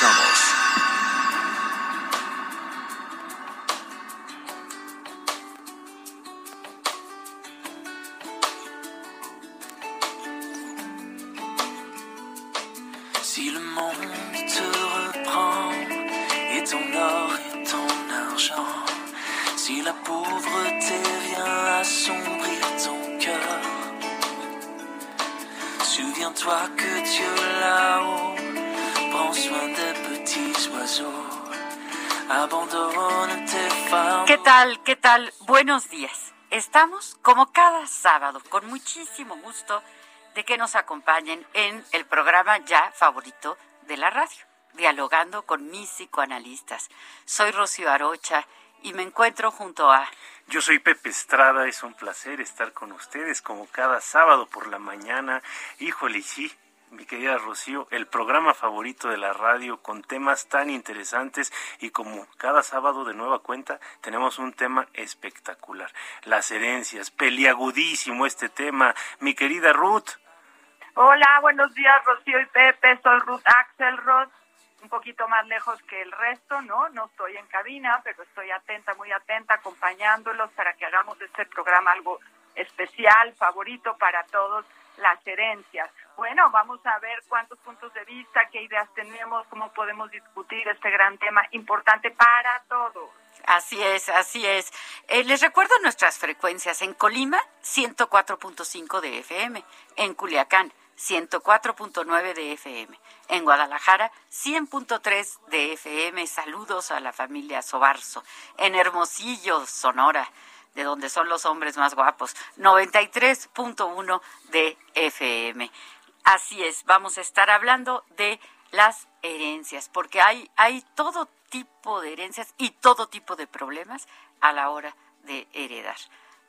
Si le monde te reprend et ton or et ton argent, si la pauvreté vient assombrir ton cœur, souviens-toi que Dieu là-haut ¿Qué tal? ¿Qué tal? Buenos días. Estamos como cada sábado con muchísimo gusto de que nos acompañen en el programa ya favorito de la radio, dialogando con mis psicoanalistas. Soy Rocío Arocha y me encuentro junto a Yo soy Pepe Estrada, es un placer estar con ustedes como cada sábado por la mañana. Híjole, sí, mi querida Rocío, el programa favorito de la radio con temas tan interesantes y como cada sábado de nueva cuenta tenemos un tema espectacular. Las herencias, peliagudísimo este tema. Mi querida Ruth. Hola, buenos días Rocío y Pepe, soy Ruth Axelrod, un poquito más lejos que el resto, ¿no? No estoy en cabina, pero estoy atenta, muy atenta, acompañándolos para que hagamos este programa algo especial, favorito para todos, las herencias. Bueno, vamos a ver cuántos puntos de vista, qué ideas tenemos, cómo podemos discutir este gran tema importante para todos. Así es, así es. Eh, les recuerdo nuestras frecuencias. En Colima, 104.5 de FM. En Culiacán, 104.9 de FM. En Guadalajara, 100.3 de FM. Saludos a la familia Sobarzo. En Hermosillo, Sonora, de donde son los hombres más guapos, 93.1 de FM. Así es, vamos a estar hablando de las herencias, porque hay, hay todo tipo de herencias y todo tipo de problemas a la hora de heredar.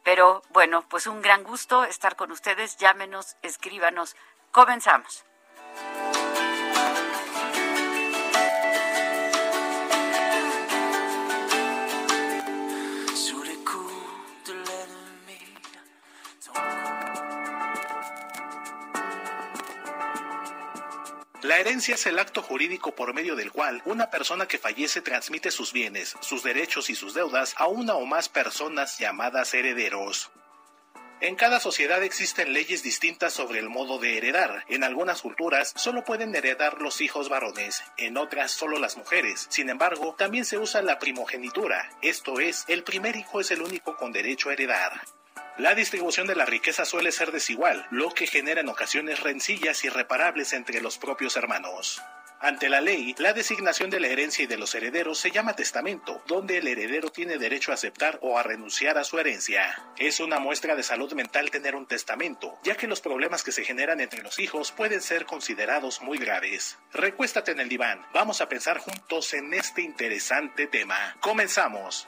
Pero bueno, pues un gran gusto estar con ustedes. Llámenos, escríbanos. Comenzamos. La herencia es el acto jurídico por medio del cual una persona que fallece transmite sus bienes, sus derechos y sus deudas a una o más personas llamadas herederos. En cada sociedad existen leyes distintas sobre el modo de heredar. En algunas culturas solo pueden heredar los hijos varones, en otras solo las mujeres. Sin embargo, también se usa la primogenitura, esto es, el primer hijo es el único con derecho a heredar. La distribución de la riqueza suele ser desigual, lo que genera en ocasiones rencillas irreparables entre los propios hermanos. Ante la ley, la designación de la herencia y de los herederos se llama testamento, donde el heredero tiene derecho a aceptar o a renunciar a su herencia. Es una muestra de salud mental tener un testamento, ya que los problemas que se generan entre los hijos pueden ser considerados muy graves. Recuéstate en el diván, vamos a pensar juntos en este interesante tema. Comenzamos.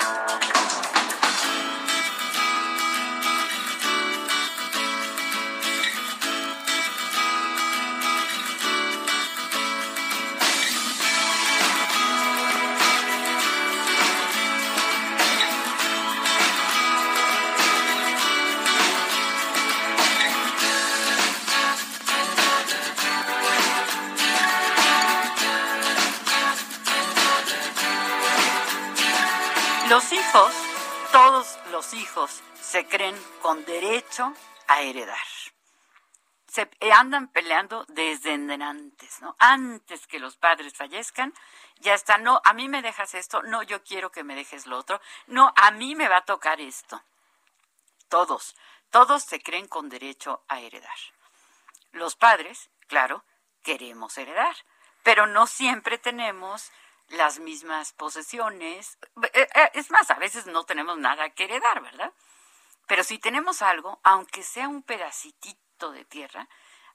Heredar. Se andan peleando desde antes, ¿no? Antes que los padres fallezcan, ya está, no, a mí me dejas esto, no, yo quiero que me dejes lo otro, no, a mí me va a tocar esto. Todos, todos se creen con derecho a heredar. Los padres, claro, queremos heredar, pero no siempre tenemos las mismas posesiones. Eh, eh, es más, a veces no tenemos nada que heredar, ¿verdad? Pero si tenemos algo, aunque sea un pedacitito de tierra,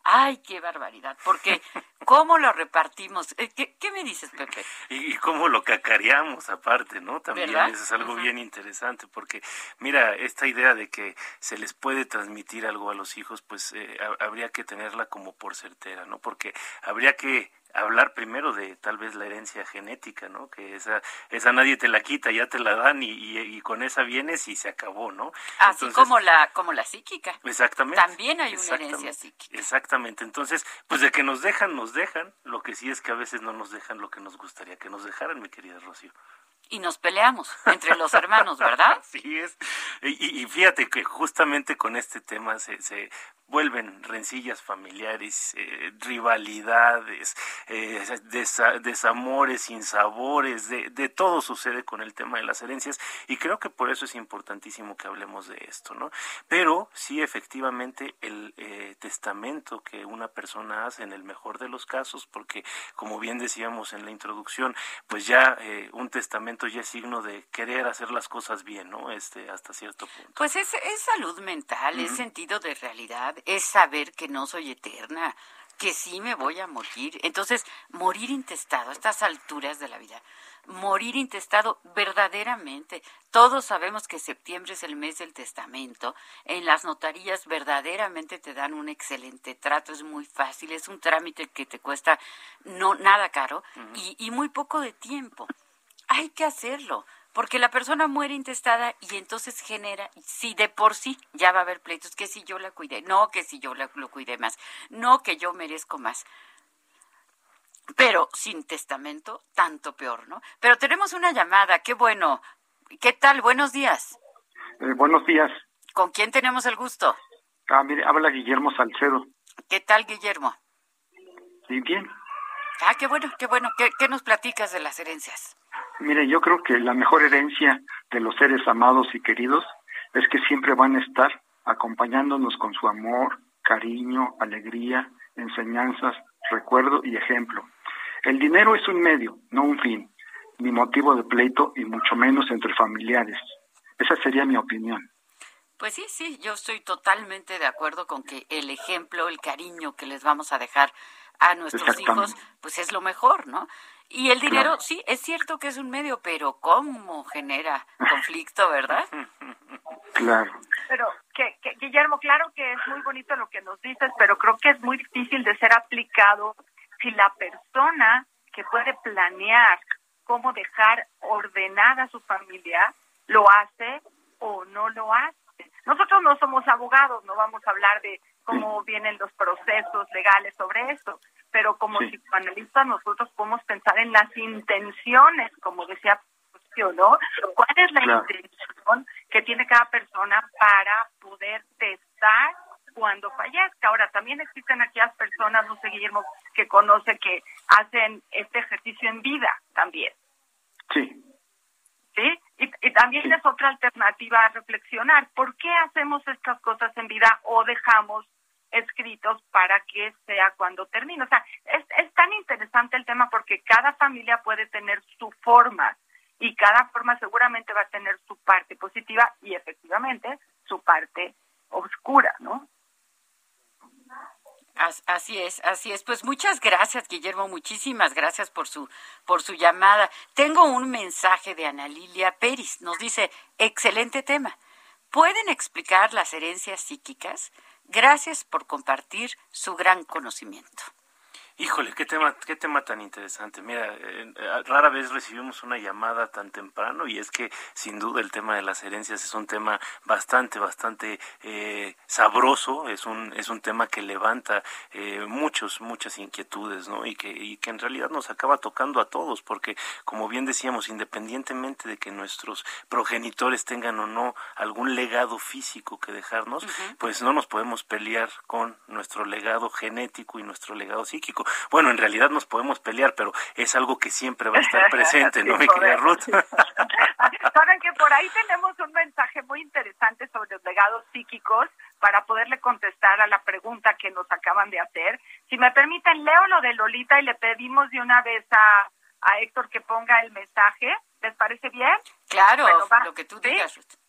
¡ay, qué barbaridad! Porque ¿cómo lo repartimos? Eh, ¿Qué, me dices, Pepe? Y, cómo lo cacareamos aparte, ¿no? También eso es algo bien interesante, porque mira, esta idea de que se les puede transmitir algo a los hijos, pues habría que tenerla como por certera, ¿no? Porque habría que hablar primero de tal vez la herencia genética, ¿no? Que esa, esa nadie te la quita, ya te la dan y, y, con esa vienes y se acabó, ¿no? Así como la, como la psíquica. Exactamente. También hay una herencia psíquica. Exactamente. Entonces, pues de que nos dejan, nos dejan. Lo que sí es que a veces no nos dejan lo que nos gustaría que nos dejaran, mi querida Rocío y nos peleamos entre los hermanos, ¿verdad? Así es. Y, y, fíjate que justamente con este tema se, se vuelven rencillas familiares, eh, rivalidades, eh, desamores, sinsabores, de, de todo sucede con el tema de las herencias y creo que por eso es importantísimo que hablemos de esto, ¿no? Pero sí, efectivamente, el eh, testamento que una persona hace en el mejor de los casos, porque como bien decíamos en la introducción, pues ya un testamento ya es signo de querer hacer las cosas bien, ¿no? Este, hasta cierto punto. Pues es, es salud mental, es sentido de realidad es saber que no soy eterna, que sí me voy a morir. Entonces, morir intestado a estas alturas de la vida, morir intestado verdaderamente. Todos sabemos que septiembre es el mes del testamento. En las notarías verdaderamente te dan un excelente trato, es muy fácil, es un trámite que te cuesta no nada caro y, y muy poco de tiempo. Hay que hacerlo porque la persona muere intestada y entonces genera, si de por sí ya va a haber pleitos, que si yo la cuidé, no que si yo la, lo cuidé más, no que yo merezco más. Pero sin testamento, tanto peor, ¿no? Pero tenemos una llamada, qué bueno. ¿Qué tal? Buenos días. Eh, buenos días. ¿Con quién tenemos el gusto? Ah, mire, habla Guillermo Salcedo. ¿Qué tal, Guillermo? Sí, bien. Ah, qué bueno, qué bueno. qué nos platicas de las herencias? Mire, yo creo que la mejor herencia de los seres amados y queridos es que siempre van a estar acompañándonos con su amor, cariño, alegría, enseñanzas, recuerdo y ejemplo. El dinero es un medio, no un fin, ni motivo de pleito y mucho menos entre familiares. Esa sería mi opinión. Pues sí, sí, yo estoy totalmente de acuerdo con que el ejemplo, el cariño que les vamos a dejar a nuestros hijos, pues es lo mejor, ¿no? Y el dinero, sí, es cierto que es un medio, pero ¿cómo genera conflicto, verdad? Claro. Pero, que, Guillermo, claro que es muy bonito lo que nos dices, pero creo que es muy difícil de ser aplicado si la persona que puede planear cómo dejar ordenada a su familia lo hace o no lo hace. Nosotros no somos abogados, no vamos a hablar de cómo vienen los procesos legales sobre eso, pero como psicoanalistas nosotros podemos pensar en las intenciones, como decía ¿no? ¿Cuál es la intención que tiene cada persona para poder testar cuando fallezca? Ahora, también existen aquellas personas, no sé, Guillermo, que conoce que hacen este ejercicio en vida también. Sí. ¿Sí? Y, y también es otra alternativa a reflexionar. ¿Por qué hacemos estas cosas en vida o dejamos escritos para que sea cuando termine. O sea, es, es tan interesante el tema porque cada familia puede tener su forma y cada forma seguramente va a tener su parte positiva y efectivamente su parte oscura, ¿no? Así es, así es. Pues muchas gracias, Guillermo, muchísimas gracias por su por su llamada. Tengo un mensaje de Ana Lilia Pérez. Nos dice, "Excelente tema. ¿Pueden explicar las herencias psíquicas? Gracias por compartir su gran conocimiento. Híjole, qué tema, qué tema tan interesante. Mira, eh, rara vez recibimos una llamada tan temprano y es que sin duda el tema de las herencias es un tema bastante, bastante eh, sabroso, es un, es un tema que levanta eh, muchos, muchas inquietudes, ¿no? Y que, y que en realidad nos acaba tocando a todos, porque como bien decíamos, independientemente de que nuestros progenitores tengan o no algún legado físico que dejarnos, pues no nos podemos pelear con nuestro legado genético y nuestro legado psíquico. Bueno, en realidad nos podemos pelear, pero es algo que siempre va a estar presente, ¿no, mi querida Ruth? Saben que por ahí tenemos un mensaje muy interesante sobre los legados psíquicos para poderle contestar a la pregunta que nos acaban de hacer. Si me permiten, leo lo de Lolita y le pedimos de una vez a, a Héctor que ponga el mensaje. ¿Les parece bien? Claro, lo que tú digas, Ruth.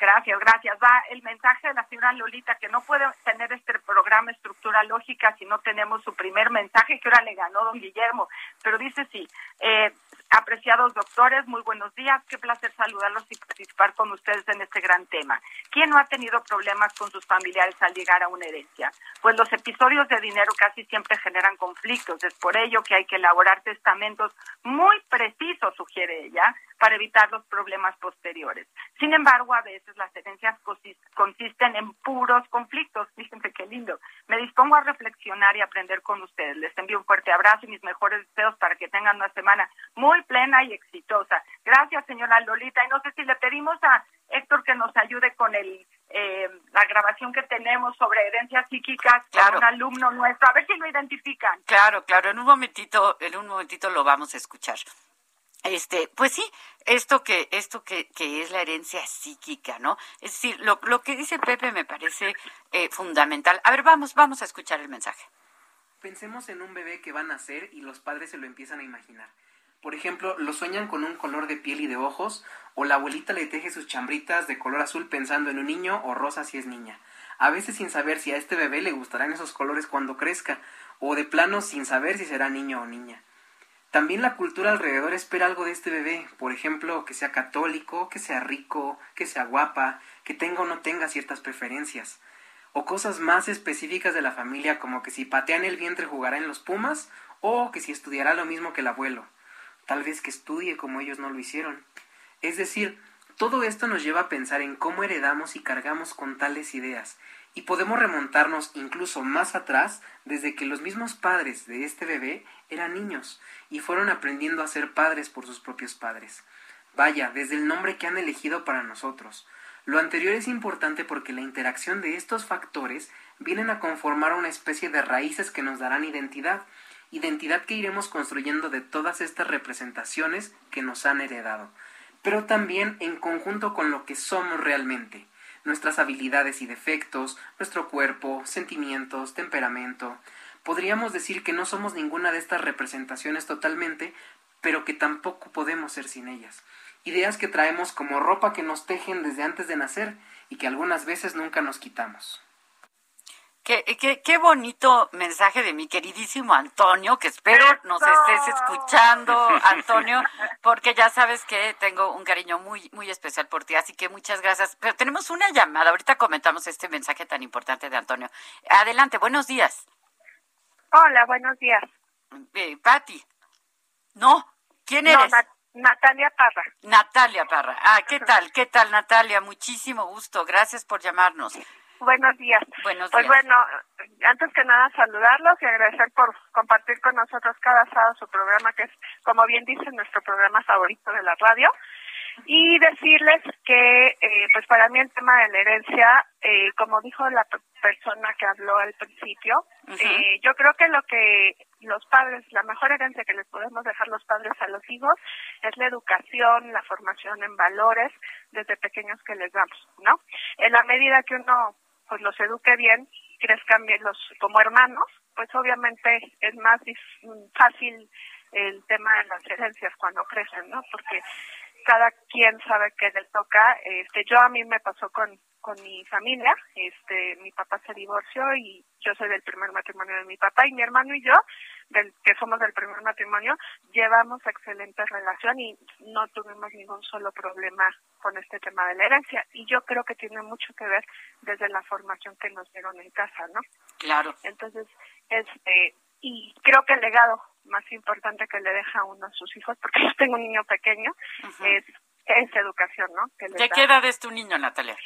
Gracias, gracias. Va el mensaje de la señora Lolita que no puede tener este programa Estructura Lógica si no tenemos su primer mensaje que ahora le ganó don Guillermo. Pero dice sí, eh, apreciados doctores, muy buenos días. Qué placer saludarlos y participar con ustedes en este gran tema. ¿Quién no ha tenido problemas con sus familiares al llegar a una herencia? Pues los episodios de dinero casi siempre generan conflictos. Es por ello que hay que elaborar testamentos muy precisos, sugiere ella, para evitar los problemas posteriores. Sin embargo, a veces las herencias consisten en puros conflictos. Fíjense qué lindo. Me dispongo a reflexionar y aprender con ustedes. Les envío un fuerte abrazo y mis mejores deseos para que tengan una semana muy plena y exitosa. Gracias, señora Lolita. Y no sé si le pedimos a Héctor que nos ayude con el eh, la grabación que tenemos sobre herencias psíquicas claro. un alumno nuestro, a ver si lo identifican. Claro, claro, en un momentito, en un momentito lo vamos a escuchar. Este, pues sí, esto que, esto que, que es la herencia psíquica, ¿no? Es decir, lo, lo que dice Pepe me parece eh, fundamental. A ver, vamos, vamos a escuchar el mensaje. Pensemos en un bebé que va a nacer y los padres se lo empiezan a imaginar. Por ejemplo, lo sueñan con un color de piel y de ojos, o la abuelita le teje sus chambritas de color azul pensando en un niño o rosa si es niña. A veces sin saber si a este bebé le gustarán esos colores cuando crezca, o de plano sin saber si será niño o niña. También la cultura alrededor espera algo de este bebé, por ejemplo, que sea católico, que sea rico, que sea guapa, que tenga o no tenga ciertas preferencias, o cosas más específicas de la familia como que si patea en el vientre jugará en los Pumas, o que si estudiará lo mismo que el abuelo, tal vez que estudie como ellos no lo hicieron. Es decir, todo esto nos lleva a pensar en cómo heredamos y cargamos con tales ideas, y podemos remontarnos incluso más atrás desde que los mismos padres de este bebé eran niños y fueron aprendiendo a ser padres por sus propios padres. Vaya, desde el nombre que han elegido para nosotros. Lo anterior es importante porque la interacción de estos factores vienen a conformar una especie de raíces que nos darán identidad, identidad que iremos construyendo de todas estas representaciones que nos han heredado, pero también en conjunto con lo que somos realmente nuestras habilidades y defectos, nuestro cuerpo, sentimientos, temperamento. Podríamos decir que no somos ninguna de estas representaciones totalmente, pero que tampoco podemos ser sin ellas. Ideas que traemos como ropa que nos tejen desde antes de nacer y que algunas veces nunca nos quitamos. Qué, qué, qué, bonito mensaje de mi queridísimo Antonio, que espero nos estés escuchando, Antonio, porque ya sabes que tengo un cariño muy, muy especial por ti, así que muchas gracias. Pero tenemos una llamada, ahorita comentamos este mensaje tan importante de Antonio. Adelante, buenos días. Hola, buenos días. Eh, Patti. No, ¿quién eres? Natalia Parra. Natalia Parra. Ah, ¿qué tal? ¿Qué tal, Natalia? Muchísimo gusto. Gracias por llamarnos. Buenos días. Buenos pues bueno, antes que nada saludarlos y agradecer por compartir con nosotros cada sábado su programa, que es, como bien dice, nuestro programa favorito de la radio. Y decirles que, eh, pues para mí el tema de la herencia, eh, como dijo la persona que habló al principio, eh, yo creo que lo que los padres, la mejor herencia que les podemos dejar los padres a los hijos es la educación, la formación en valores desde pequeños que les damos, ¿no? En la medida que uno pues los eduque bien, crezcan bien los como hermanos, pues obviamente es más fácil el tema de las herencias cuando crecen, ¿no? Porque cada quien sabe que le toca. Este, yo a mí me pasó con con mi familia, este, mi papá se divorció y yo soy del primer matrimonio de mi papá y mi hermano y yo, del, que somos del primer matrimonio, llevamos excelente relación y no tuvimos ningún solo problema con este tema de la herencia y yo creo que tiene mucho que ver desde la formación que nos dieron en casa, ¿no? Claro. Entonces, este, y creo que el legado más importante que le deja uno a sus hijos, porque yo tengo un niño pequeño, es, es educación, ¿no? Que ¿De qué edad es tu niño, Natalia?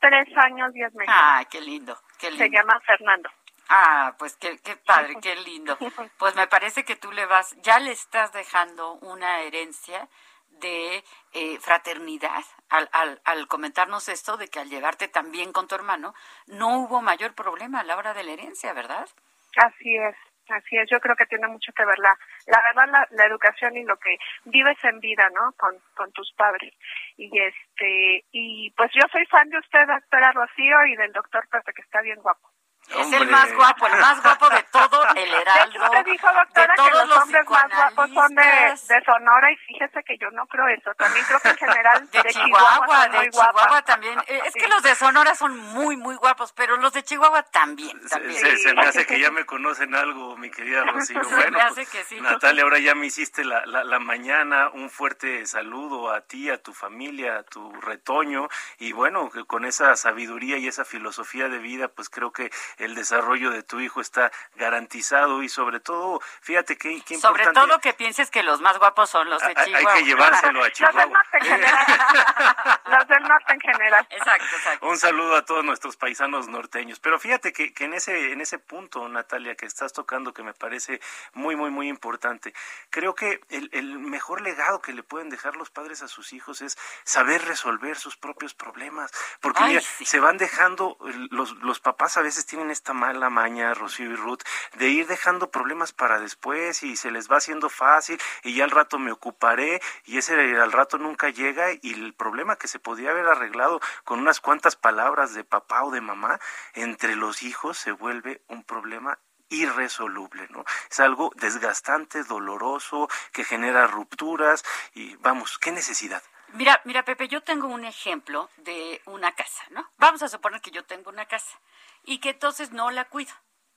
Tres años, diez meses. Ah, qué lindo, qué lindo. Se llama Fernando. Ah, pues qué, qué padre, qué lindo. Pues me parece que tú le vas, ya le estás dejando una herencia de eh, fraternidad al, al, al comentarnos esto de que al llevarte tan bien con tu hermano no hubo mayor problema a la hora de la herencia, ¿verdad? Así es, así es. Yo creo que tiene mucho que ver la, la verdad, la, la educación y lo que vives en vida, ¿no? Con, con tus padres. Y este, y pues yo soy fan de usted, doctora Rocío, y del doctor Pepe, que está bien guapo. Es el más guapo, el más guapo de todo el heraldo. Usted dijo, doctora, que los, hombres más guapos son de, de, Sonora y fíjese que yo no creo eso. También creo que en general de, de Chihuahua, Chihuahua, de Chihuahua también. Eh, Es Sí. que los de Sonora son muy, muy guapos, pero los de Chihuahua también. también. Se, se me hace que ya me conocen algo, mi querida Rocío. Se Bueno, me hace pues, que sí. Natalia, ahora ya me hiciste la, la, la mañana. Un fuerte saludo a ti, a tu familia, a tu retoño. Y bueno, que con esa sabiduría y esa filosofía de vida, pues creo que el desarrollo de tu hijo está garantizado. Y sobre todo, fíjate qué, qué Sobre importante. todo que pienses que los más guapos son los de Hay- hay Chihuahua. que llevárselo a Los del Chihuahua. norte en general. los del norte en general. Exacto, exacto. Un saludo a todos nuestros paisanos norteños. Pero fíjate que, que en ese en ese punto, Natalia, que estás tocando, que me parece muy, muy, muy importante, creo que el, el mejor legado que le pueden dejar los padres a sus hijos es saber resolver sus propios problemas. Porque Ay, mira, sí. se van dejando, los, los papás a veces tienen esta mala maña, Rocío y Ruth, de ir dejando problemas para después y se les va haciendo fácil y ya al rato me ocuparé y ese al rato nunca llega y el problema que se podía haber arreglado con unas cuantas palabras de papá o de mamá entre los hijos se vuelve un problema irresoluble, ¿no? Es algo desgastante, doloroso, que genera rupturas y vamos, qué necesidad. Mira, mira, Pepe, yo tengo un ejemplo de una casa, ¿no? Vamos a suponer que yo tengo una casa y que entonces no la cuido.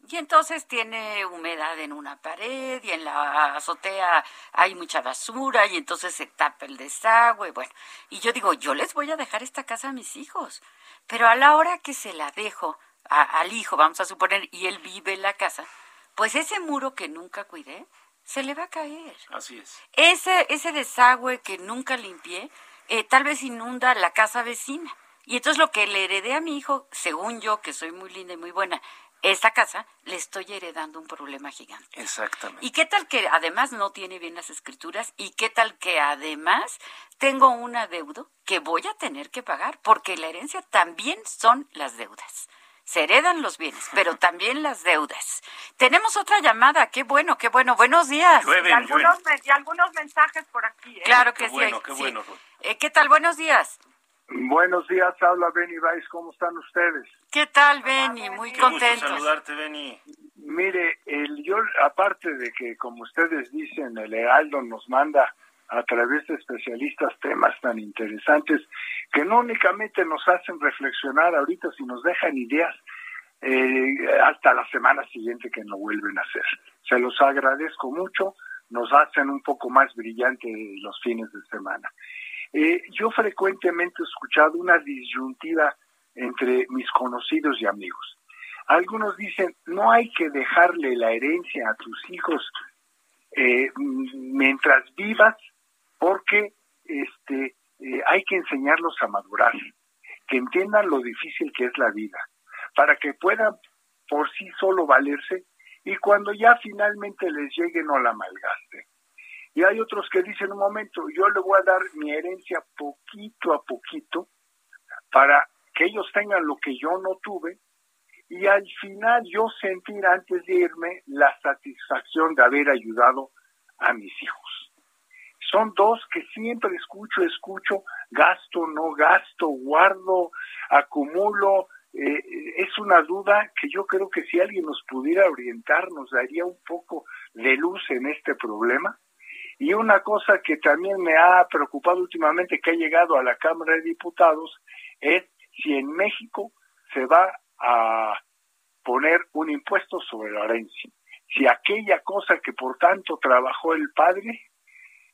Y entonces tiene humedad en una pared y en la azotea hay mucha basura y entonces se tapa el desagüe. Bueno, y yo digo, yo les voy a dejar esta casa a mis hijos. Pero a la hora que se la dejo a- al hijo, vamos a suponer, y él vive en la casa, pues ese muro que nunca cuidé se le va a caer. Así es. Ese, ese desagüe que nunca limpié, eh, tal vez inunda la casa vecina. Y entonces lo que le heredé a mi hijo, según yo, que soy muy linda y muy buena, esta casa, le estoy heredando un problema gigante. Exactamente. ¿Y qué tal que además no tiene bien las escrituras? ¿Y qué tal que además tengo un adeudo que voy a tener que pagar? Porque la herencia también son las deudas. Se heredan los bienes, pero también las deudas. Tenemos otra llamada. Qué bueno, qué bueno. Buenos días. Y algunos, y algunos mensajes por aquí. ¿eh? Claro que Qué bueno, sí. qué sí. bueno. Eh, ¿Qué tal? Buenos días. Buenos días, habla Benny Weiss, ¿cómo están ustedes? ¿Qué tal, Benny? Muy Qué contentos. saludarte, Benny. Mire, el, yo, aparte de que, como ustedes dicen, el Heraldo nos manda a través de especialistas temas tan interesantes que no únicamente nos hacen reflexionar ahorita, sino nos dejan ideas eh, hasta la semana siguiente que lo vuelven a hacer. Se los agradezco mucho, nos hacen un poco más brillante los fines de semana. Eh, yo frecuentemente he escuchado una disyuntiva entre mis conocidos y amigos. Algunos dicen, no hay que dejarle la herencia a tus hijos eh, mientras vivas, porque este, eh, hay que enseñarlos a madurar, que entiendan lo difícil que es la vida, para que puedan por sí solo valerse y cuando ya finalmente les llegue no la malgasten. Y hay otros que dicen, un momento, yo le voy a dar mi herencia poquito a poquito para que ellos tengan lo que yo no tuve y al final yo sentir antes de irme la satisfacción de haber ayudado a mis hijos. Son dos que siempre escucho, escucho, gasto, no gasto, guardo, acumulo. Eh, es una duda que yo creo que si alguien nos pudiera orientar nos daría un poco de luz en este problema. Y una cosa que también me ha preocupado últimamente que ha llegado a la Cámara de Diputados es si en México se va a poner un impuesto sobre la herencia. Si aquella cosa que por tanto trabajó el padre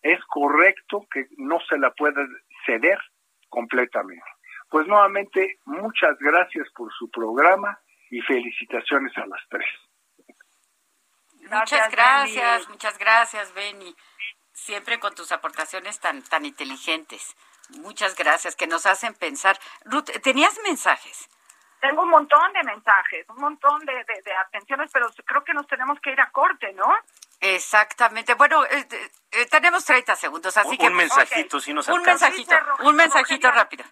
es correcto que no se la pueda ceder completamente. Pues nuevamente, muchas gracias por su programa y felicitaciones a las tres. muchas gracias, muchas gracias, Benny. Siempre con tus aportaciones tan, tan inteligentes. Muchas gracias, que nos hacen pensar. Ruth, ¿tenías mensajes? Tengo un montón de mensajes, un montón de, de, atenciones, pero creo que nos tenemos que ir a corte, ¿no? Exactamente. Bueno, eh, eh, tenemos 30 segundos, así que... Un mensajito, si nos Un mensajito, un mensajito rápido.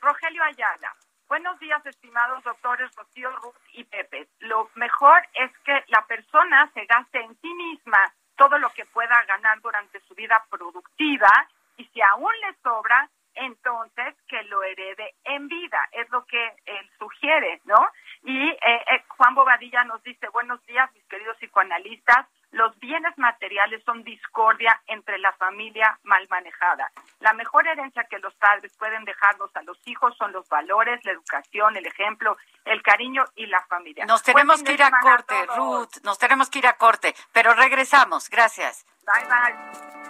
Rogelio Ayala. Buenos días, estimados doctores Rocío, Ruth y Pepe. Lo mejor es que la persona se gaste en sí misma todo lo que pueda ganar durante su vida productiva y si aún le sobra, entonces que lo herede en vida, es lo que él sugiere, ¿no? Y eh, eh, Juan Bobadilla nos dice, buenos días, mis queridos psicoanalistas, los bienes materiales son discordia entre la familia mal manejada. La mejor herencia que los padres pueden dejarnos a los hijos son los valores, la educación, el ejemplo, el cariño y la familia. Nos tenemos que ir a corte, Ruth, nos tenemos que ir a corte, pero regresamos. Gracias. Bye, bye.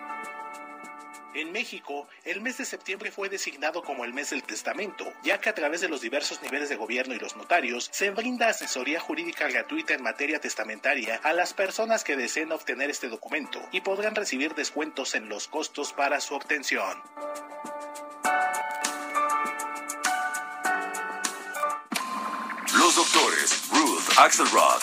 En México, el mes de septiembre fue designado como el mes del testamento, ya que a través de los diversos niveles de gobierno y los notarios se brinda asesoría jurídica gratuita en materia testamentaria a las personas que deseen obtener este documento y podrán recibir descuentos en los costos para su obtención. Los doctores Ruth Axelrod,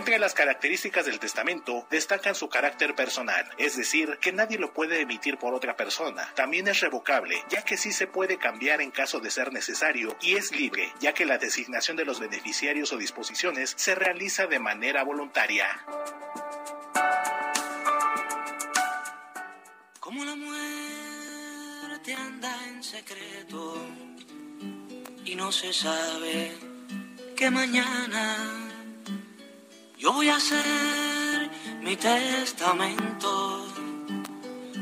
Entre las características del testamento destacan su carácter personal, es decir, que nadie lo puede emitir por otra persona. También es revocable, ya que sí se puede cambiar en caso de ser necesario, y es libre, ya que la designación de los beneficiarios o disposiciones se realiza de manera voluntaria. Como la muerte anda en secreto y no se sabe que mañana yo voy a hacer mi testamento,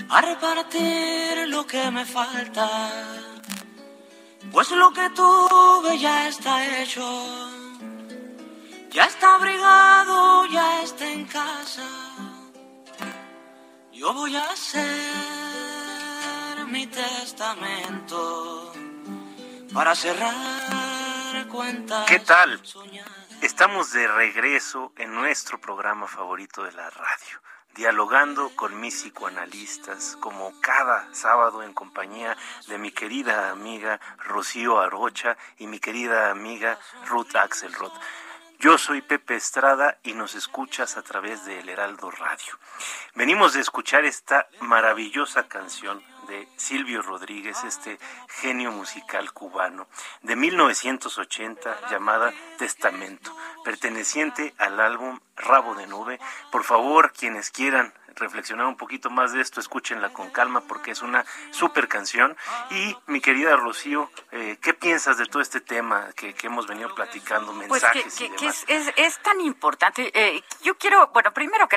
a repartir lo que me falta, pues lo que tuve ya está hecho, ya está abrigado, ya está en casa. Yo voy a hacer mi testamento para cerrar cuentas. ¿Qué tal? Estamos de regreso en nuestro programa favorito de la radio, dialogando con mis psicoanalistas, como cada sábado en compañía de mi querida amiga Rocío Arocha y mi querida amiga Ruth Axelrod. Yo soy Pepe Estrada y nos escuchas a través de El Heraldo Radio. Venimos de escuchar esta maravillosa canción de Silvio Rodríguez, este genio musical cubano, de 1980 llamada Testamento, perteneciente al álbum Rabo de Nube. Por favor, quienes quieran reflexionar un poquito más de esto, escúchenla con calma porque es una super canción. Y mi querida Rocío, eh, ¿qué piensas de todo este tema que, hemos venido platicando, pues mensajes que, que, es, es, es, tan importante. Eh, yo quiero, bueno, primero que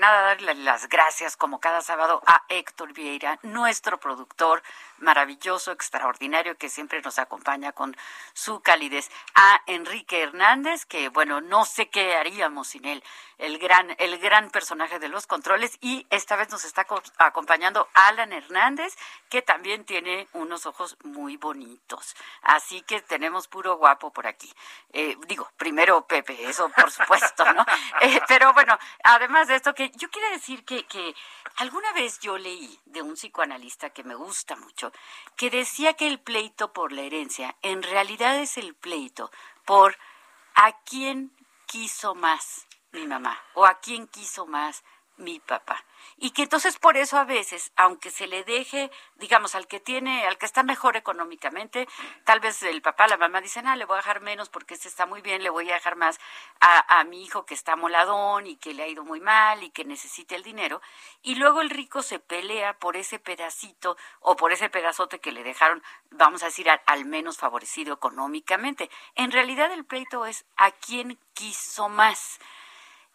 Nada, darle las gracias como cada sábado a Héctor Vieira, nuestro productor, maravilloso, extraordinario, que siempre nos acompaña con su calidez. A Enrique Hernández, que bueno, no sé qué haríamos sin él, el gran, el gran personaje de los controles. Y esta vez nos está acompañando Alan Hernández, que también tiene unos ojos muy bonitos. Así que tenemos puro guapo por aquí. Eh, digo, primero Pepe, eso por supuesto, ¿no? Eh, pero bueno, además de esto, que yo quiero decir que, que alguna vez yo leí de un psicoanalista que me gusta mucho, que decía que el pleito por la herencia en realidad es el pleito por a quién quiso más mi mamá o a quién quiso más mi papá. Y que entonces por eso a veces, aunque se le deje, digamos, al que tiene, al que está mejor económicamente, tal vez el papá, la mamá dicen, ah, le voy a dejar menos porque este está muy bien, le voy a dejar más a, a mi hijo que está moladón y que le ha ido muy mal y que necesite el dinero. Y luego el rico se pelea por ese pedacito o por ese pedazote que le dejaron, vamos a decir, al menos favorecido económicamente. En realidad el pleito es a quién quiso más.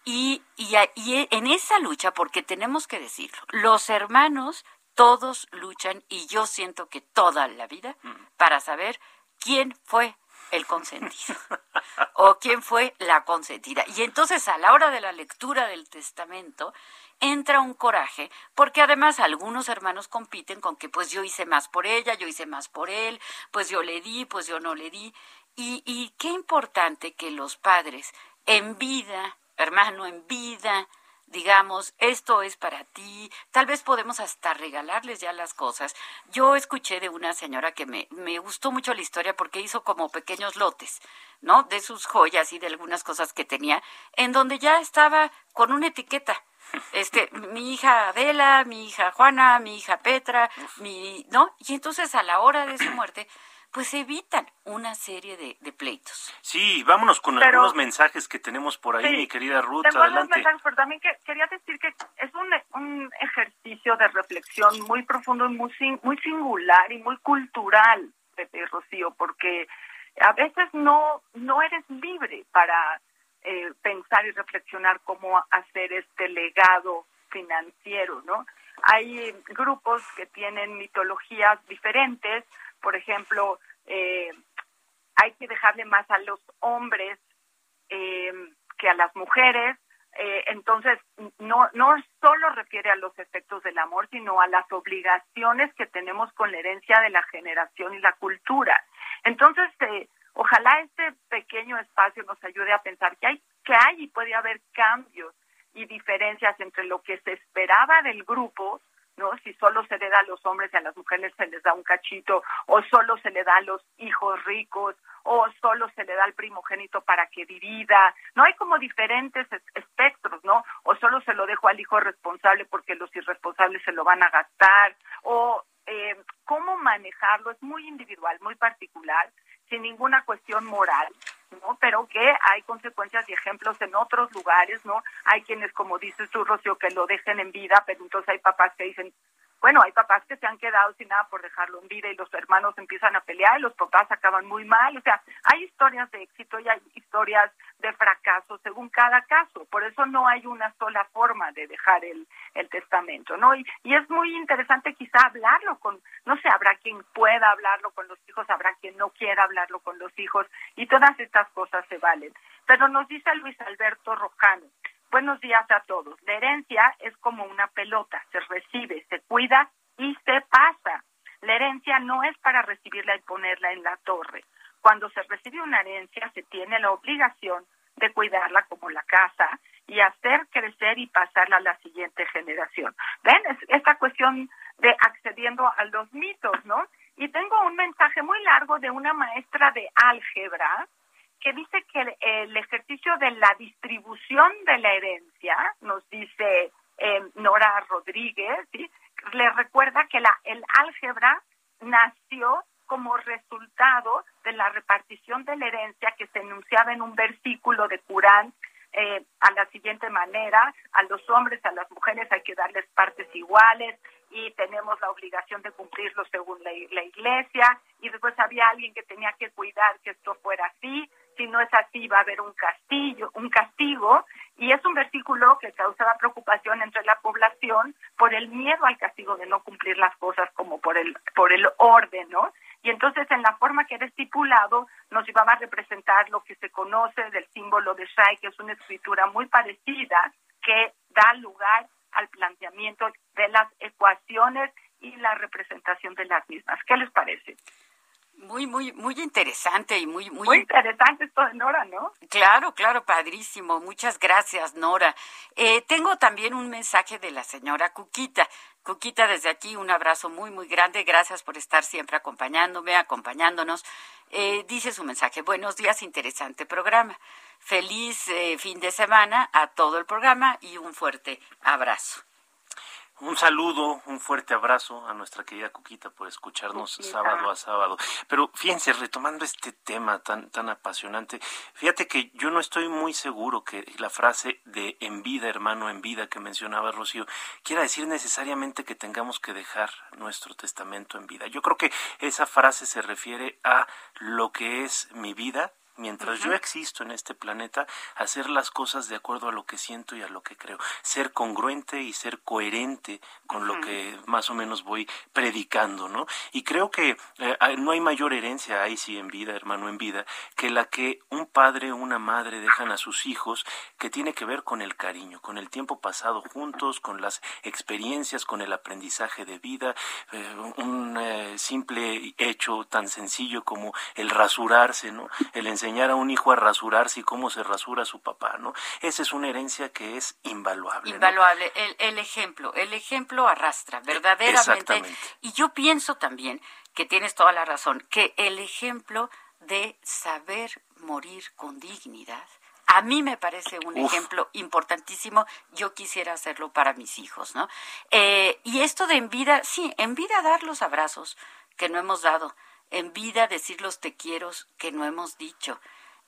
Y, y, y en esa lucha, porque tenemos que decirlo, los hermanos todos luchan y yo siento que toda la vida mm. para saber quién fue el consentido o quién fue la consentida. Y entonces a la hora de la lectura del testamento entra un coraje, porque además algunos hermanos compiten con que pues yo hice más por ella, yo hice más por él, pues yo le di, pues yo no le di. Y, y qué importante que los padres en vida hermano en vida, digamos, esto es para ti, tal vez podemos hasta regalarles ya las cosas. Yo escuché de una señora que me, me gustó mucho la historia porque hizo como pequeños lotes, ¿no? De sus joyas y de algunas cosas que tenía, en donde ya estaba con una etiqueta. Este, mi hija Adela, mi hija Juana, mi hija Petra, mi, ¿no? Y entonces a la hora de su muerte, pues evitan una serie de, pleitos. Sí, vámonos con algunos mensajes que tenemos por ahí, mi querida Ruth. Tengo adelante. mensajes, pero también que, quería decir que es un, un ejercicio de reflexión muy profundo, muy, muy singular y muy cultural, Pepe Rocío, porque a veces no, no eres libre para eh, pensar y reflexionar cómo hacer este legado financiero, ¿no? Hay grupos que tienen mitologías diferentes, por ejemplo, eh, hay que dejarle más a los hombres eh, que a las mujeres. Eh, entonces, no, no solo refiere a los efectos del amor, sino a las obligaciones que tenemos con la herencia de la generación y la cultura. Entonces, ojalá este pequeño espacio nos ayude a pensar que hay, que hay y puede haber cambios y diferencias entre lo que se esperaba del grupo ¿no? Si solo se le da a los hombres y a las mujeres se les da un cachito, o solo se le da a los hijos ricos, o solo se le da al primogénito para que divida, no hay como diferentes espectros, ¿no? O solo se lo dejo al hijo responsable porque los irresponsables se lo van a gastar, o eh, cómo manejarlo es muy individual, muy particular, sin ninguna cuestión moral, ¿no? Pero que hay consecuencias y ejemplos en otros lugares, ¿no? Hay quienes, como dices tú, Rocío, que lo dejen en vida, pero entonces hay papás que dicen, bueno, hay papás que se han quedado sin nada por dejarlo en vida y los hermanos empiezan a pelear y los papás acaban muy mal. O sea, hay historias de éxito y hay historias de fracaso según cada caso. Por eso no hay una sola forma de dejar el, el testamento, ¿no? Y, y es muy interesante quizá hablarlo con, no sé, habrá quien pueda hablarlo con los hijos, habrá quien no quiera hablarlo con los hijos y todas estas cosas se valen. Pero nos dice Luis Alberto Rojano, Buenos días a todos. La herencia es como una pelota, se recibe, se cuida y se pasa. La herencia no es para recibirla y ponerla en la torre. Cuando se recibe una herencia se tiene la obligación de cuidarla como la casa y hacer crecer y pasarla a la siguiente generación. ¿Ven? esta cuestión de accediendo a los mitos, ¿no? Y tengo un mensaje muy largo de una maestra de álgebra que dice que el, ejercicio de la distribución de la herencia, nos dice eh, Nora Rodríguez, le recuerda que la, el álgebra nació como resultado de la repartición de la herencia que se enunciaba en un versículo de Curán eh, a la siguiente manera, a los hombres, a las mujeres hay que darles partes iguales y tenemos la obligación de cumplirlo según la, la iglesia y después había alguien que tenía que cuidar que esto fuera así si no es así va a haber un castigo, un castigo y es un versículo que causaba preocupación entre la población por el miedo al castigo de no cumplir las cosas como por el por el orden, ¿no? Y entonces en la forma que era estipulado nos iba a representar lo que se conoce del símbolo de Shai, que es una escritura muy parecida que da lugar al planteamiento de las ecuaciones y la representación de las mismas. ¿Qué les parece? Muy, muy, muy interesante y muy, muy, muy interesante esto de Nora, ¿no? Claro, claro, padrísimo. Muchas gracias, Nora. Eh, tengo también un mensaje de la señora Cuquita. Cuquita, desde aquí un abrazo muy, muy grande. Gracias por estar siempre acompañándome, acompañándonos. Eh, dice su mensaje, buenos días, interesante programa. Feliz eh, fin de semana a todo el programa y un fuerte abrazo. Un saludo, un fuerte abrazo a nuestra querida Cuquita por escucharnos sábado a sábado. Pero fíjense, retomando este tema tan, tan apasionante, fíjate que yo no estoy muy seguro que la frase de en vida, hermano, en vida que mencionaba Rocío, quiera decir necesariamente que tengamos que dejar nuestro testamento en vida. Yo creo que esa frase se refiere a lo que es mi vida, mientras yo existo en este planeta, hacer las cosas de acuerdo a lo que siento y a lo que creo, ser congruente y ser coherente con lo que más o menos voy predicando, ¿no? Y creo que eh, no hay mayor herencia, ahí sí en vida, hermano, en vida, que la que un padre o una madre dejan a sus hijos, que tiene que ver con el cariño, con el tiempo pasado juntos, con las experiencias, con el aprendizaje de vida, eh, un eh, simple hecho tan sencillo como el rasurarse, ¿no? El enseñar a un hijo a rasurarse y cómo se rasura su papá, ¿no? Esa es una herencia que es invaluable. Invaluable. El, el ejemplo, el ejemplo arrastra, verdaderamente. Y yo pienso también que tienes toda la razón, que el ejemplo de saber morir con dignidad, a mí me parece un ejemplo importantísimo. Yo quisiera hacerlo para mis hijos, ¿no? Eh, y esto de en vida, sí, en vida dar los abrazos que no hemos dado, en vida decir los te quiero que no hemos dicho,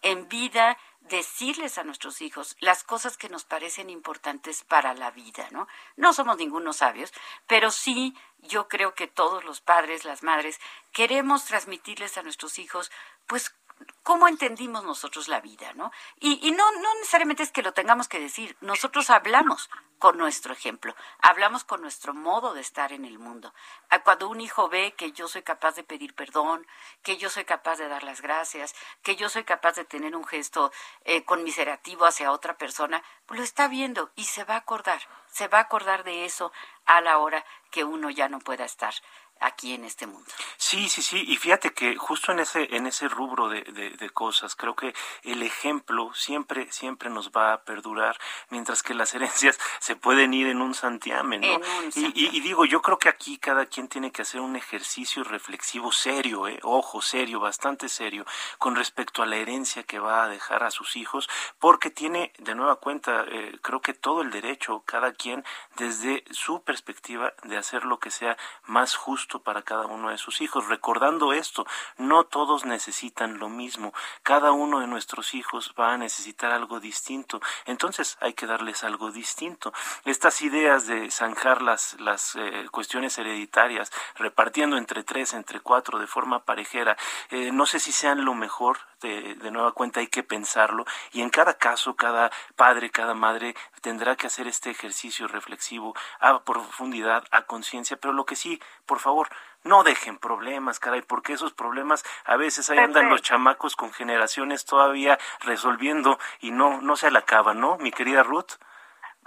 en vida decirles a nuestros hijos las cosas que nos parecen importantes para la vida, ¿no? No somos ningunos sabios, pero sí yo creo que todos los padres, las madres, queremos transmitirles a nuestros hijos, pues, cómo entendimos nosotros la vida, ¿no? Y, y no, no necesariamente es que lo tengamos que decir, nosotros hablamos con nuestro ejemplo, hablamos con nuestro modo de estar en el mundo. Ah, cuando un hijo ve que yo soy capaz de pedir perdón, que yo soy capaz de dar las gracias, que yo soy capaz de tener un gesto eh, conmiserativo hacia otra persona, lo está viendo y se va a acordar, se va a acordar de eso a la hora que uno ya no pueda estar aquí en este mundo. Sí, sí, sí, y fíjate que justo en ese, en ese rubro de, de, cosas, creo que el ejemplo siempre, siempre nos va a perdurar, mientras que las herencias se pueden ir en un santiamen, ¿no? Y, digo, yo creo que aquí cada quien tiene que hacer un ejercicio reflexivo serio, ¿eh? ojo, serio, bastante serio, con respecto a la herencia que va a dejar a sus hijos, porque tiene, de nueva cuenta, eh, creo que todo el derecho, cada quien, desde su perspectiva, de hacer lo que sea más justo para cada uno de sus hijos. Recordando esto, no todos necesitan lo mismo. Cada uno de nuestros hijos va a necesitar algo distinto. Entonces hay que darles algo distinto. Estas ideas de zanjar las, las eh, cuestiones hereditarias, repartiendo entre tres, entre cuatro, de forma parejera, eh, no sé si sean lo mejor de, de, nueva cuenta hay que pensarlo y en cada caso, cada padre, cada madre tendrá que hacer este ejercicio reflexivo a profundidad, a conciencia, pero lo que sí, por favor, no dejen problemas, caray, porque esos problemas a veces ahí andan los chamacos con generaciones todavía resolviendo y no, no se la acaban, ¿no, mi querida Ruth?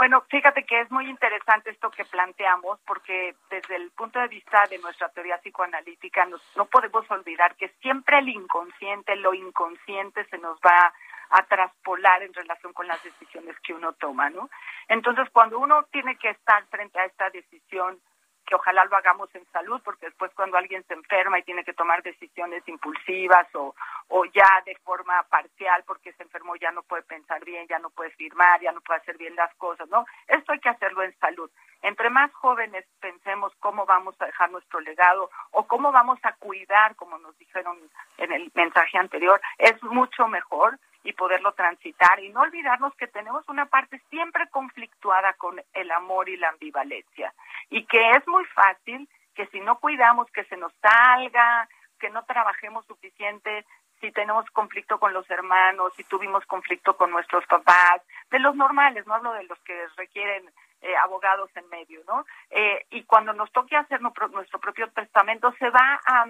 Bueno, fíjate que es muy interesante esto que planteamos porque desde el punto de vista de nuestra teoría psicoanalítica no podemos olvidar que siempre el inconsciente, lo inconsciente se nos va a traspolar en relación con las decisiones que uno toma, ¿no? Entonces, cuando uno tiene que estar frente a esta decisión que ojalá lo hagamos en salud, porque después cuando alguien se enferma y tiene que tomar decisiones impulsivas o, o ya de forma parcial porque se enfermó ya no puede pensar bien, ya no puede firmar, ya no puede hacer bien las cosas, ¿no? Esto hay que hacerlo en salud. Entre más jóvenes pensemos cómo vamos a dejar nuestro legado o cómo vamos a cuidar, como nos dijeron en el mensaje anterior, es mucho mejor y poderlo transitar y no olvidarnos que tenemos una parte siempre conflictuada con el amor y la ambivalencia y que es muy fácil que si no cuidamos que se nos salga, que no trabajemos suficiente, si tenemos conflicto con los hermanos, si tuvimos conflicto con nuestros papás, de los normales, no hablo de los que requieren eh, abogados en medio, ¿no? Eh, y cuando nos toque hacer nuestro propio testamento, se va a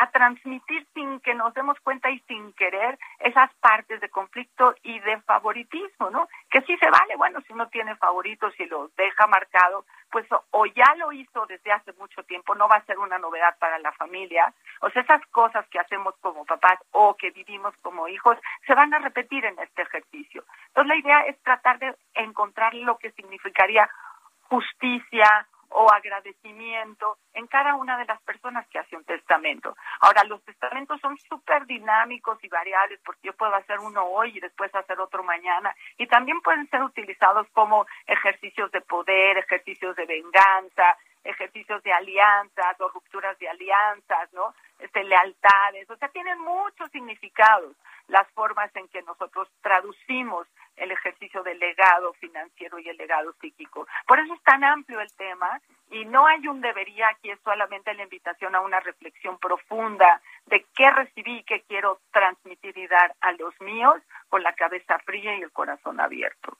a transmitir sin que nos demos cuenta y sin querer esas partes de conflicto y de favoritismo, ¿no? Que sí se vale, bueno, si uno tiene favoritos y los deja marcado, pues o ya lo hizo desde hace mucho tiempo, no va a ser una novedad para la familia, o sea, esas cosas que hacemos como papás o que vivimos como hijos se van a repetir en este ejercicio. Entonces la idea es tratar de encontrar lo que significaría justicia, o agradecimiento en cada una de las personas que hace un testamento. Ahora, los testamentos son súper dinámicos y variables porque yo puedo hacer uno hoy y después hacer otro mañana y también pueden ser utilizados como ejercicios de poder, ejercicios de venganza, ejercicios de alianzas o rupturas de alianzas, ¿no? Este, lealtades, o sea, tienen muchos significados las formas en que nosotros traducimos el ejercicio del legado financiero y el legado psíquico. Por eso es tan amplio el tema y no hay un debería, aquí es solamente la invitación a una reflexión profunda de qué recibí y qué quiero transmitir y dar a los míos con la cabeza fría y el corazón abierto.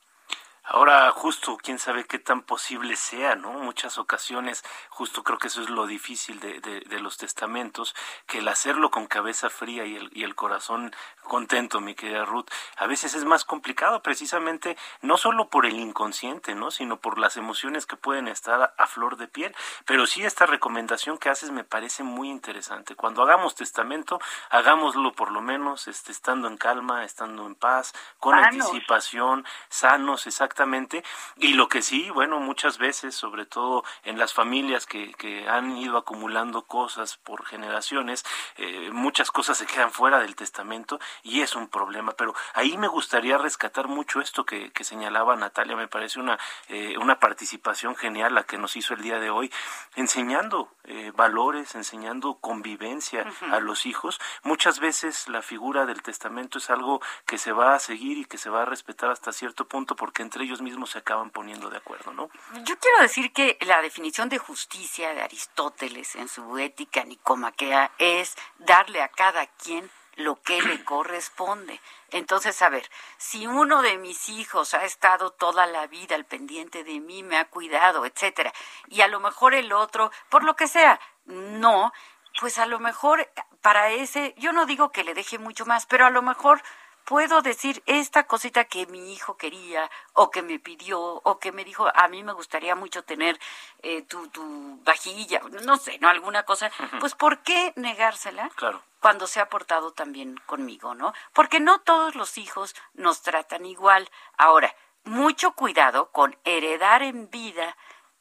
Ahora, justo, quién sabe qué tan posible sea, ¿no? Muchas ocasiones, justo creo que eso es lo difícil de, de, los testamentos, que el hacerlo con cabeza fría y el, y el corazón contento, mi querida Ruth, a veces es más complicado precisamente no solo por el inconsciente, ¿no? Sino por las emociones que pueden estar a, flor de piel. Pero sí esta recomendación que haces me parece muy interesante. Cuando hagamos testamento, hagámoslo por lo menos este, estando en calma, estando en paz, con anticipación, sanos, exactamente exactamente. Y lo que sí, bueno, muchas veces, sobre todo en las familias que, que han ido acumulando cosas por generaciones, eh, muchas cosas se quedan fuera del testamento y es un problema. Pero ahí me gustaría rescatar mucho esto que, que señalaba Natalia, me parece una, eh, una participación genial la que nos hizo el día de hoy, enseñando eh, valores, enseñando convivencia a los hijos. Muchas veces la figura del testamento es algo que se va a seguir y que se va a respetar hasta cierto punto porque entre ellos mismos se acaban poniendo de acuerdo, ¿no? Yo quiero decir que la definición de justicia de Aristóteles en su ética nicomaquea es darle a cada quien lo que le corresponde. Entonces, a ver, si uno de mis hijos ha estado toda la vida al pendiente de mí, me ha cuidado, etcétera, y a lo mejor el otro, por lo que sea, no, pues a lo mejor para ese, yo no digo que le deje mucho más, pero a lo mejor puedo decir esta cosita que mi hijo quería o que me pidió o que me dijo, a mí me gustaría mucho tener eh, tu, tu vajilla, no sé, ¿no? Alguna cosa, pues ¿por qué negársela? Claro. Cuando se ha portado también conmigo, ¿no? Porque no todos los hijos nos tratan igual. Ahora, mucho cuidado con heredar en vida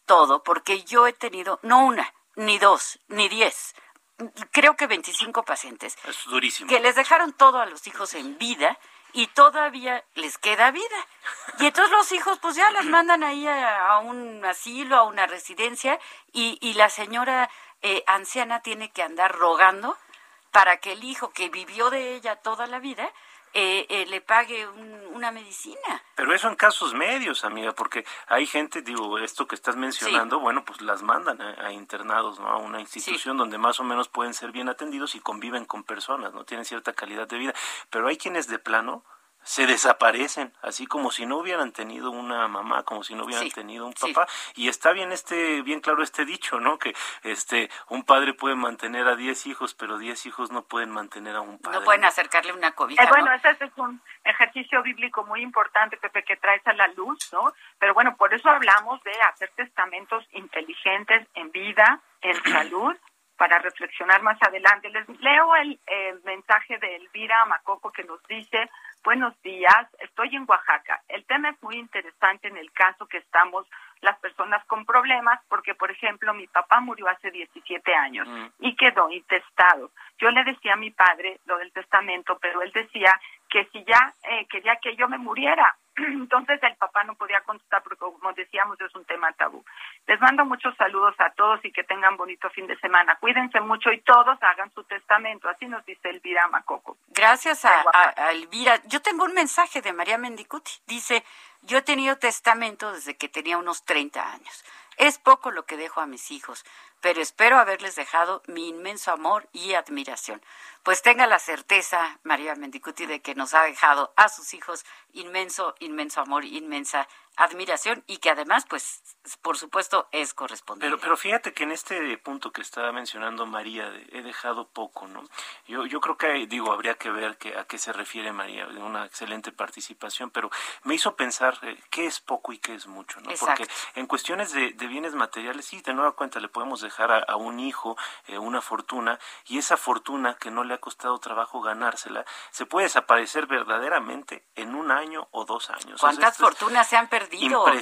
todo, porque yo he tenido no una, ni dos, ni diez, creo que 25 pacientes. Es durísimo. Que les dejaron todo a los hijos en vida y todavía les queda vida. Y entonces los hijos pues ya las mandan ahí a, un asilo, a una residencia y, y la señora eh, anciana tiene que andar rogando para que el hijo que vivió de ella toda la vida eh, eh, le pague una medicina. Pero eso en casos medios, amiga, porque hay gente, digo, esto que estás mencionando, bueno, pues las mandan a, internados, ¿no? A una institución donde más o menos pueden ser bien atendidos y conviven con personas, ¿no? Tienen cierta calidad de vida. Pero hay quienes de plano se desaparecen, así como si no hubieran tenido una mamá, como si no hubieran tenido un papá. Y está bien este, bien claro este dicho, ¿no? Que este, un padre puede mantener a diez hijos, pero diez hijos no pueden mantener a un padre. No pueden acercarle una cobija. Eh, bueno, ese es un ejercicio bíblico muy importante, Pepe, que traes a la luz, ¿no? Pero bueno, por eso hablamos de hacer testamentos inteligentes en vida, en salud para reflexionar más adelante. Les leo el, mensaje de Elvira Macoco que nos dice, buenos días, estoy en Oaxaca. El tema es muy interesante en el caso que estamos las personas con problemas, porque por ejemplo mi papá murió hace 17 años mm. y quedó intestado. Yo le decía a mi padre lo del testamento, pero él decía que si ya eh, quería que yo me muriera, entonces el papá no podía contestar porque como decíamos es un tema tabú. Les mando muchos saludos a todos y que tengan bonito fin de semana. Cuídense mucho y todos hagan su testamento. Así nos dice Elvira Macoco. Gracias a, a Elvira. Yo tengo un mensaje de María Mendicuti. Dice, yo he tenido testamento desde que tenía unos 30 años. Es poco lo que dejo a mis hijos, pero espero haberles dejado mi inmenso amor y admiración. Pues tenga la certeza, María Mendicuti, de que nos ha dejado a sus hijos inmenso, inmenso amor, inmensa admiración y que además, pues, por supuesto, es correspondiente. Pero, pero fíjate que en este punto que estaba mencionando María, he dejado poco, ¿no? Yo, yo creo que, digo, habría que ver que, a qué se refiere María, de una excelente participación, pero me hizo pensar eh, qué es poco y qué es mucho, ¿no? Porque en cuestiones de, bienes materiales, sí, de nueva cuenta le podemos dejar a, un hijo eh, una fortuna y esa fortuna que no le ha costado trabajo ganársela, se puede desaparecer verdaderamente en un año o dos años. ¿Cuántas fortunas se han perdido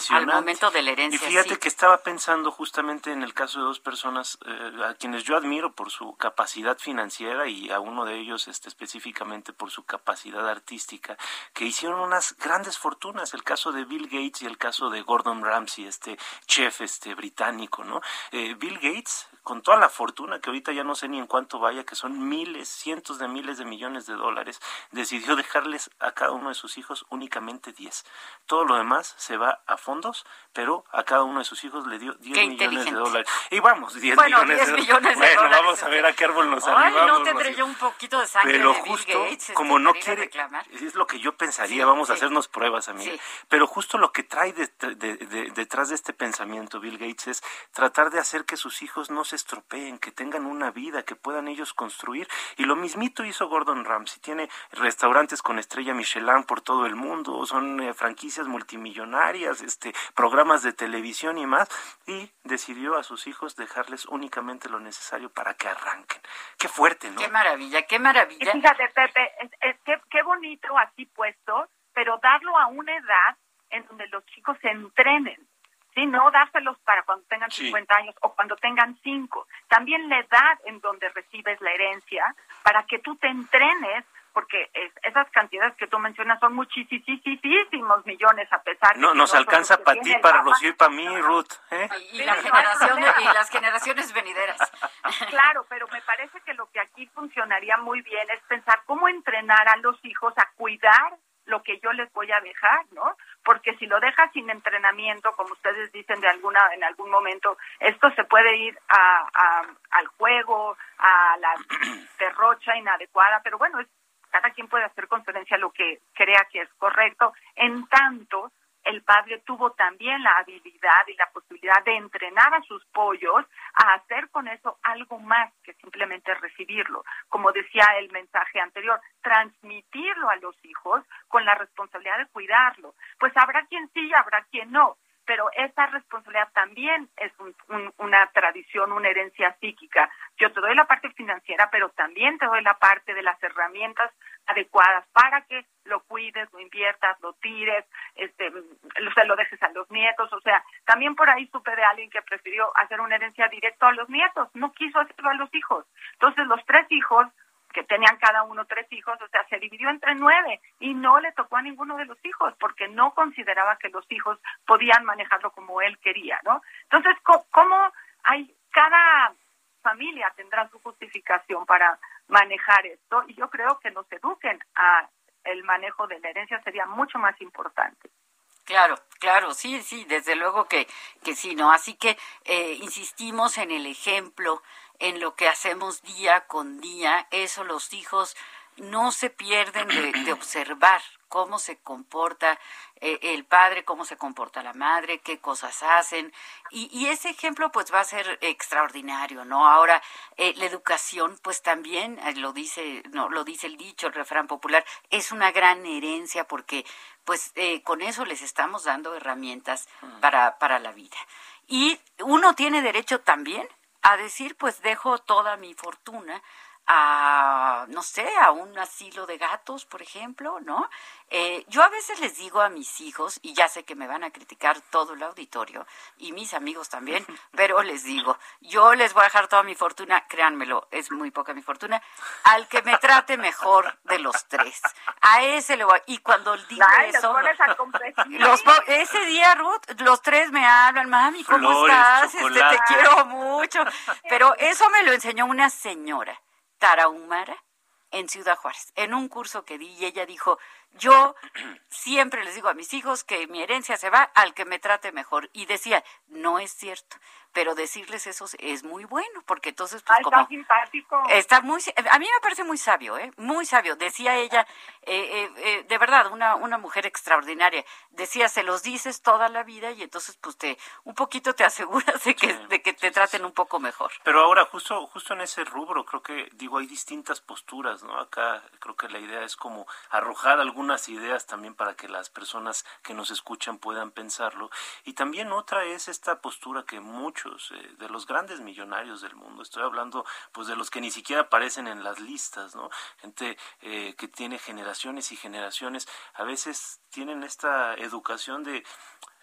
al momento de la herencia? Y fíjate que estaba pensando justamente en el caso de dos personas eh, a quienes yo admiro por su capacidad financiera y a uno de ellos este, específicamente por su capacidad artística, que hicieron unas grandes fortunas, el caso de Bill Gates y el caso de Gordon Ramsay, este chef este británico, ¿no? Eh, Bill Gates, con toda la fortuna que ahorita ya no sé ni en cuánto vaya, que son miles, cientos de miles de millones de dólares, decidió dejarles a cada uno de sus hijos únicamente 10. Todo lo demás se va a fondos, pero a cada uno de sus hijos le dio 10 millones de dólares. Y vamos, 10 millones, de, millones de bueno, vamos a ver a qué árbol nos Ay, no tendré yo un poquito de sangre pero justo, este, como no quiere, es lo que yo pensaría, vamos a hacernos pruebas, amiga. Pero justo lo que trae detrás de este pensamiento Bill Gates es tratar de hacer que sus hijos no se estropeen, que tengan una vida, que puedan ellos construir. Y lo mismito hizo Gordon Ramsay. Tiene restaurantes con estrella Michelin por todo el mundo, son eh, franquicias multimillonarias, este, programas de televisión y más. Y decidió a sus hijos dejarles únicamente lo necesario para que arranquen. Qué fuerte, ¿no? Qué maravilla, qué maravilla. Fíjate, Pepe, qué, qué bonito así puesto, pero darlo a una edad en donde los chicos se entrenen ¿sí? No dárselos para cuando tengan 50 años o cuando tengan 5. También la edad en donde recibes la herencia para que tú te entrenes porque esas cantidades que tú mencionas son muchísimos millones a pesar de no nos alcanza para ti para Rocío y para mí Ruth ¿eh? y, la generación y las generaciones venideras claro pero me parece que lo que aquí funcionaría muy bien es pensar cómo entrenar a los hijos a cuidar lo que yo les voy a dejar, ¿no? Porque si lo dejas sin entrenamiento, como ustedes dicen de alguna en algún momento, esto se puede ir a, al juego, a la derrocha inadecuada, pero bueno, cada quien puede hacer conferencia lo que crea que es correcto, en tanto el padre tuvo también la habilidad y la posibilidad de entrenar a sus pollos a hacer con eso algo más que simplemente recibirlo. Como decía el mensaje anterior, transmitirlo a los hijos con la responsabilidad de cuidarlo. Pues habrá quien sí y habrá quien no pero esa responsabilidad también es una tradición, una herencia psíquica. Yo te doy la parte financiera, pero también te doy la parte de las herramientas adecuadas para que lo cuides, lo inviertas, lo tires, este, se lo dejes a los nietos. O sea, también por ahí supe de alguien que prefirió hacer una herencia directa a los nietos, no quiso hacerlo a los hijos. Entonces, los tres hijos que tenían cada uno tres hijos, o sea, se dividió entre nueve y no le tocó a ninguno de los hijos porque no consideraba que los hijos podían manejarlo como él quería, ¿no? Entonces, ¿cómo hay cada familia tendrá su justificación para manejar esto y yo creo que nos eduquen a el manejo de la herencia sería mucho más importante. Claro, claro, sí, sí, desde luego que, que sí, ¿no? Así que eh, insistimos en el ejemplo, en lo que hacemos día con día, eso los hijos no se pierden de, observar cómo se comporta eh, el padre, cómo se comporta la madre, qué cosas hacen. Y, ese ejemplo pues va a ser extraordinario, ¿no? Ahora, eh, la educación pues también, eh, lo dice, no, lo dice el dicho, el refrán popular, es una gran herencia porque pues con eso les estamos dando herramientas mm. para, para la vida. Y uno tiene derecho también a decir, pues dejo toda mi fortuna a, no sé, a un asilo de gatos, por ejemplo, ¿no? Eh, yo a veces les digo a mis hijos, y ya sé que me van a criticar todo el auditorio, y mis amigos también, pero les digo, yo les voy a dejar toda mi fortuna, créanmelo, es muy poca mi fortuna, al que me trate mejor de los tres. A ese le voy, y cuando digo eso, los ese día, Ruth, los tres me hablan, mami, ¿cómo estás? Este, te quiero mucho. Pero eso me lo enseñó una señora tarahumara en Ciudad Juárez, en un curso que di y ella dijo, yo siempre les digo a mis hijos que mi herencia se va al que me trate mejor. Y decía, no es cierto, pero decirles eso es muy bueno, porque entonces pues como... Está simpático. Está muy... A mí me parece muy sabio, ¿eh? Muy sabio. Decía ella, eh, eh, eh, de verdad, una, una mujer extraordinaria. Decía, se los dices toda la vida y entonces pues te... Un poquito te aseguras de que, de que te traten un poco mejor. Pero ahora, justo, justo en ese rubro, creo que, digo, hay distintas posturas, ¿no? Acá creo que la idea es como arrojar algún unas ideas también para que las personas que nos escuchan puedan pensarlo. Y también otra es esta postura que muchos muchos, eh, de los grandes millonarios del mundo. Estoy hablando pues de los que ni siquiera aparecen en las listas, ¿no? Gente eh, que tiene generaciones y generaciones, a veces tienen esta educación de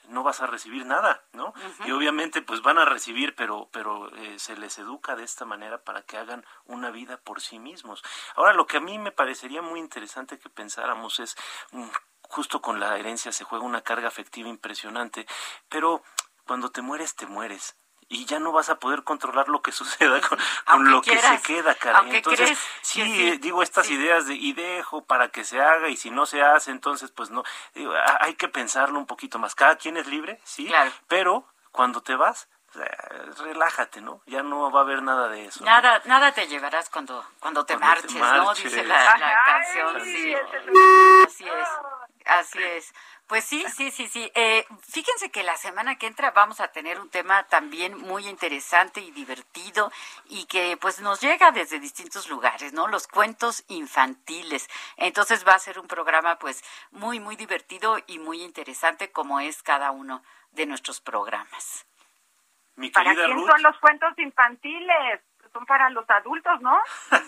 no vas a recibir nada, ¿no? Y obviamente pues van a recibir, pero pero eh, se les educa de esta manera para que hagan una vida por sí mismos. Ahora lo que a mí me parecería muy interesante que pensáramos es mm, justo con la herencia se juega una carga afectiva impresionante, pero cuando te mueres te mueres y ya no vas a poder controlar lo que suceda con, lo que se queda, cara. Entonces, sí, digo estas ideas de y dejo para que se haga y si no se hace, entonces pues no, hay que pensarlo un poquito más. Cada quien es libre, sí, pero cuando te vas, relájate, ¿no? Ya no va a haber nada de eso. Nada, nada te llevarás cuando cuando te, marches, ¿no? Dice la, canción. Sí. Así es. Así es. Pues sí, sí, sí, sí. Eh, fíjense que la semana que entra vamos a tener un tema también muy interesante y divertido y que pues nos llega desde distintos lugares, ¿no? Los cuentos infantiles. Entonces va a ser un programa pues muy, muy divertido y muy interesante como es cada uno de nuestros programas. ¿Para quién son los cuentos infantiles? Son para los adultos, ¿no?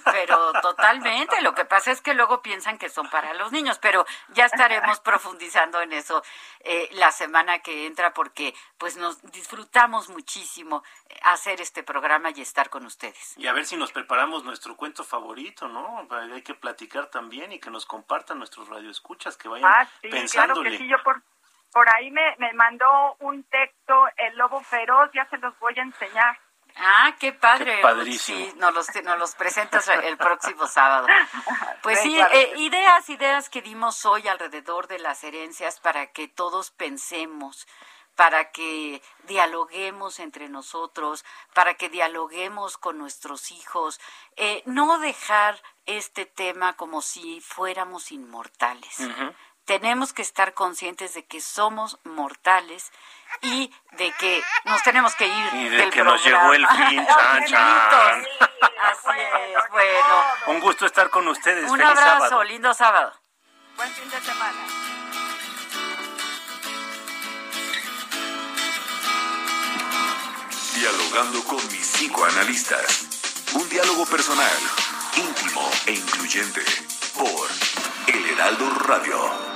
Pero totalmente, lo que pasa es que luego piensan que son para los niños, pero ya estaremos profundizando en eso eh, la semana que entra porque pues nos disfrutamos muchísimo eh, hacer este programa y estar con ustedes. Y a ver si nos preparamos nuestro cuento favorito, ¿no? Hay que platicar también y que nos compartan nuestros radioescuchas, que vayan ah, sí, Claro que sí, yo por, por ahí me, me mandó un texto, El Lobo Feroz, ya se los voy a enseñar. Ah, qué padre. Sí, nos los, nos los presentas el próximo sábado. Pues sí, eh, ideas, ideas que dimos hoy alrededor de las herencias para que todos pensemos, para que dialoguemos entre nosotros, para que dialoguemos con nuestros hijos, eh, no dejar este tema como si fuéramos inmortales tenemos que estar conscientes de que somos mortales y de que nos tenemos que ir y de que nos llegó el fin, chan, chan. Así es, bueno. Un gusto estar con ustedes. Un abrazo, lindo sábado. Buen fin de semana. Dialogando con mis cinco analistas. Un diálogo personal, íntimo e incluyente por El Heraldo Radio.